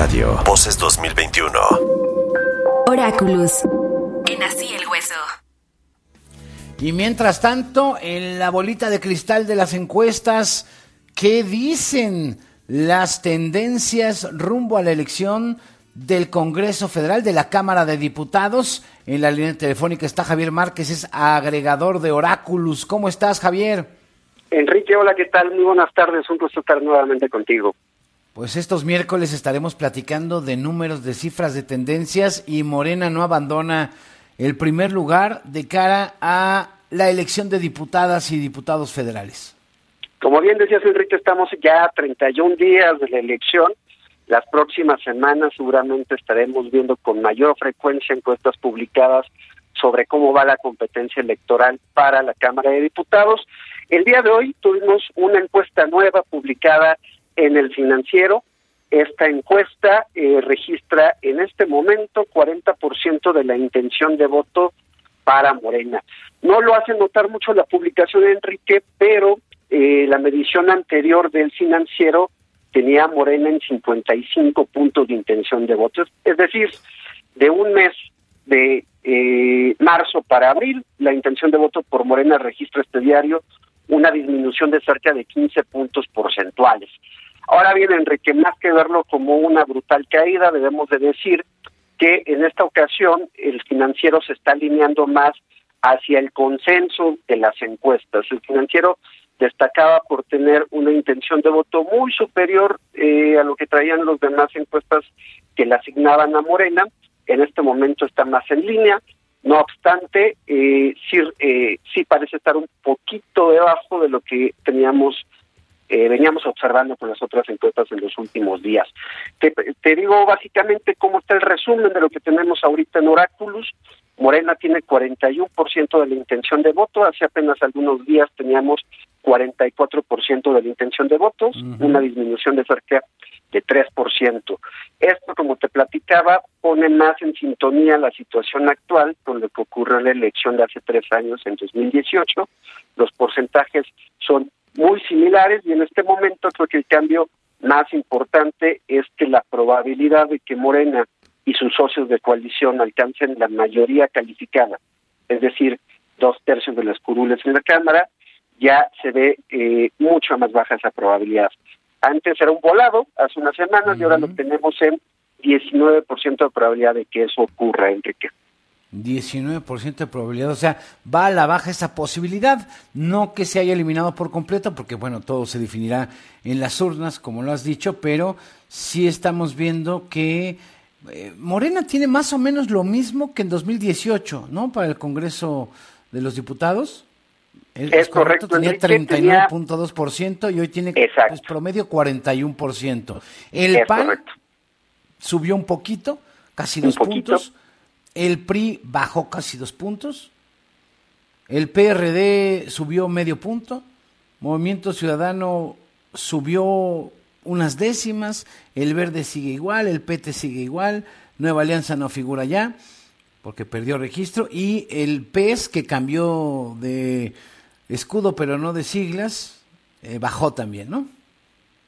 Radio. Voces 2021. Oráculos. En así el hueso. Y mientras tanto, en la bolita de cristal de las encuestas, ¿qué dicen las tendencias rumbo a la elección del Congreso Federal, de la Cámara de Diputados? En la línea telefónica está Javier Márquez, es agregador de Oráculos. ¿Cómo estás, Javier? Enrique, hola, ¿qué tal? Muy buenas tardes, un gusto estar nuevamente contigo. Pues estos miércoles estaremos platicando de números, de cifras, de tendencias y Morena no abandona el primer lugar de cara a la elección de diputadas y diputados federales. Como bien decías, Enrique, estamos ya a 31 días de la elección. Las próximas semanas seguramente estaremos viendo con mayor frecuencia encuestas publicadas sobre cómo va la competencia electoral para la Cámara de Diputados. El día de hoy tuvimos una encuesta nueva publicada en el financiero. Esta encuesta eh, registra en este momento 40% de la intención de voto para Morena. No lo hace notar mucho la publicación de Enrique, pero eh, la medición anterior del financiero tenía Morena en 55 puntos de intención de voto. Es decir, de un mes de eh, marzo para abril, la intención de voto por Morena registra este diario una disminución de cerca de 15 puntos porcentuales. Ahora bien, Enrique, más que verlo como una brutal caída, debemos de decir que en esta ocasión el financiero se está alineando más hacia el consenso de las encuestas. El financiero destacaba por tener una intención de voto muy superior eh, a lo que traían los demás encuestas que le asignaban a Morena. En este momento está más en línea. No obstante, eh, sí, eh, sí parece estar un poquito debajo de lo que teníamos eh, veníamos observando con las otras encuestas en los últimos días. Te, te, digo básicamente cómo está el resumen de lo que tenemos ahorita en Oráculos. Morena tiene 41% de la intención de voto, hace apenas algunos días teníamos 44% de la intención de votos, una disminución de cerca de 3%. Esto, como te platicaba, pone más en sintonía la situación actual con lo que ocurrió en la elección de hace tres años, en 2018. Los porcentajes son muy similares y en este momento creo que el cambio más importante es que la probabilidad de que Morena y sus socios de coalición alcancen la mayoría calificada, es decir, dos tercios de las curules en la Cámara, ya se ve eh, mucho más baja esa probabilidad. Antes era un volado, hace unas semanas, y ahora lo tenemos en 19% de probabilidad de que eso ocurra, Enrique. 19% de probabilidad, o sea, va a la baja esa posibilidad, no que se haya eliminado por completo, porque bueno, todo se definirá en las urnas, como lo has dicho, pero sí estamos viendo que eh, Morena tiene más o menos lo mismo que en 2018, ¿no? Para el Congreso de los Diputados. Es, correcto, tenía 39.2% y hoy tiene pues, promedio 41%. El PAN subió un poquito, casi dos puntos. El PRI bajó casi dos puntos. El PRD subió medio punto. Movimiento Ciudadano subió unas décimas. El Verde sigue igual. El PT sigue igual. Nueva Alianza no figura ya porque perdió registro. Y el PES, que cambió de escudo pero no de siglas, eh, bajó también, ¿no?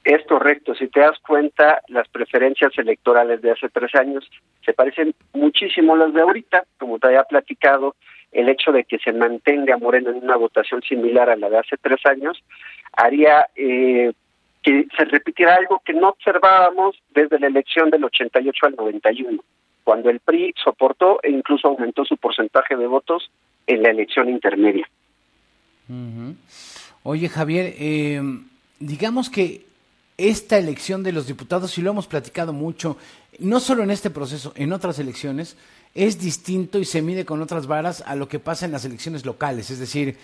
Es correcto, si te das cuenta, las preferencias electorales de hace tres años se parecen muchísimo a las de ahorita, como te había platicado, el hecho de que se mantenga Moreno en una votación similar a la de hace tres años haría eh, que se repitiera algo que no observábamos desde la elección del 88 al 91, cuando el PRI soportó e incluso aumentó su porcentaje de votos en la elección intermedia. Oye, Javier, eh, digamos que esta elección de los diputados, y lo hemos platicado mucho, no solo en este proceso, en otras elecciones, es distinto y se mide con otras varas a lo que pasa en las elecciones locales. Es decir,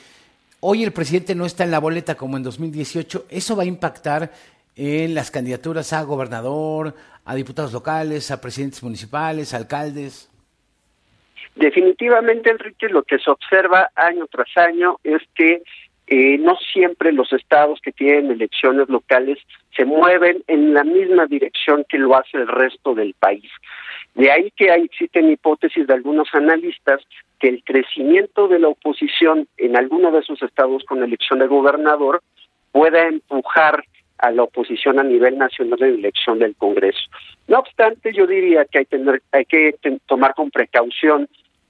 hoy el presidente no está en la boleta como en 2018, eso va a impactar en las candidaturas a gobernador, a diputados locales, a presidentes municipales, alcaldes. Definitivamente, Enrique, lo que se observa año tras año es que eh, no siempre los estados que tienen elecciones locales se mueven en la misma dirección que lo hace el resto del país. De ahí que hay, existen hipótesis de algunos analistas que el crecimiento de la oposición en alguno de esos estados con elección de gobernador pueda empujar a la oposición a nivel nacional en elección del Congreso. No obstante, yo diría que hay, tener, hay que tomar con precaución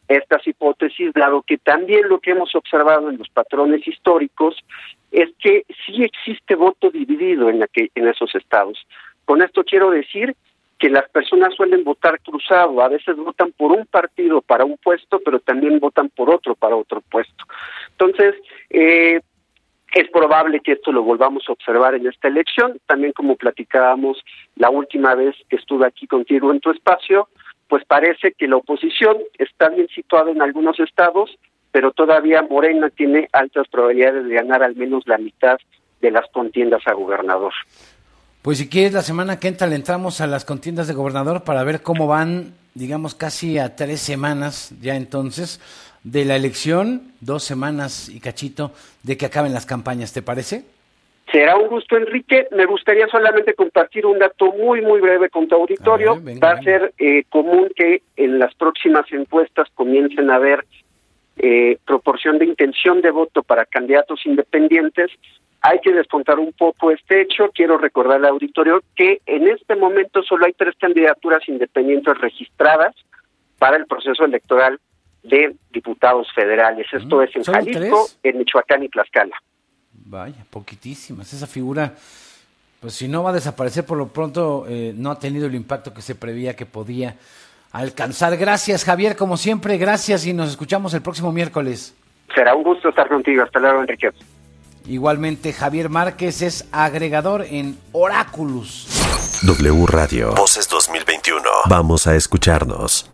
estas hipótesis, dado que también lo que hemos observado en los patrones históricos es que sí existe voto dividido en, la que, en esos estados. Con esto quiero decir que las personas suelen votar cruzado, a veces votan por un partido para un puesto, pero también votan por otro para otro puesto. Entonces, eh, es probable que esto lo volvamos a observar en esta elección, también como platicábamos la última vez que estuve aquí contigo en tu espacio, pues parece que la oposición está bien situada en algunos estados, pero todavía Morena tiene altas probabilidades de ganar al menos la mitad de las contiendas a gobernador. Pues si quieres, la semana que entra le entramos a las contiendas de gobernador para ver cómo van, digamos, casi a tres semanas ya entonces de la elección, dos semanas y cachito de que acaben las campañas, ¿te parece? Será un gusto, Enrique. Me gustaría solamente compartir un dato muy, muy breve con tu auditorio. Va a ser eh, común que en las próximas encuestas comiencen a haber eh, proporción de intención de voto para candidatos independientes. Hay que descontar un poco este hecho. Quiero recordar al auditorio que en este momento solo hay tres candidaturas independientes registradas para el proceso electoral de diputados federales. Esto mm, es en Jalisco, en Michoacán y Tlaxcala. Vaya, poquitísimas. Esa figura, pues si no va a desaparecer por lo pronto, eh, no ha tenido el impacto que se prevía que podía alcanzar. Gracias, Javier, como siempre, gracias y nos escuchamos el próximo miércoles. Será un gusto estar contigo. Hasta luego, Enrique. Igualmente, Javier Márquez es agregador en Oráculos. W Radio. Voces 2021. Vamos a escucharnos.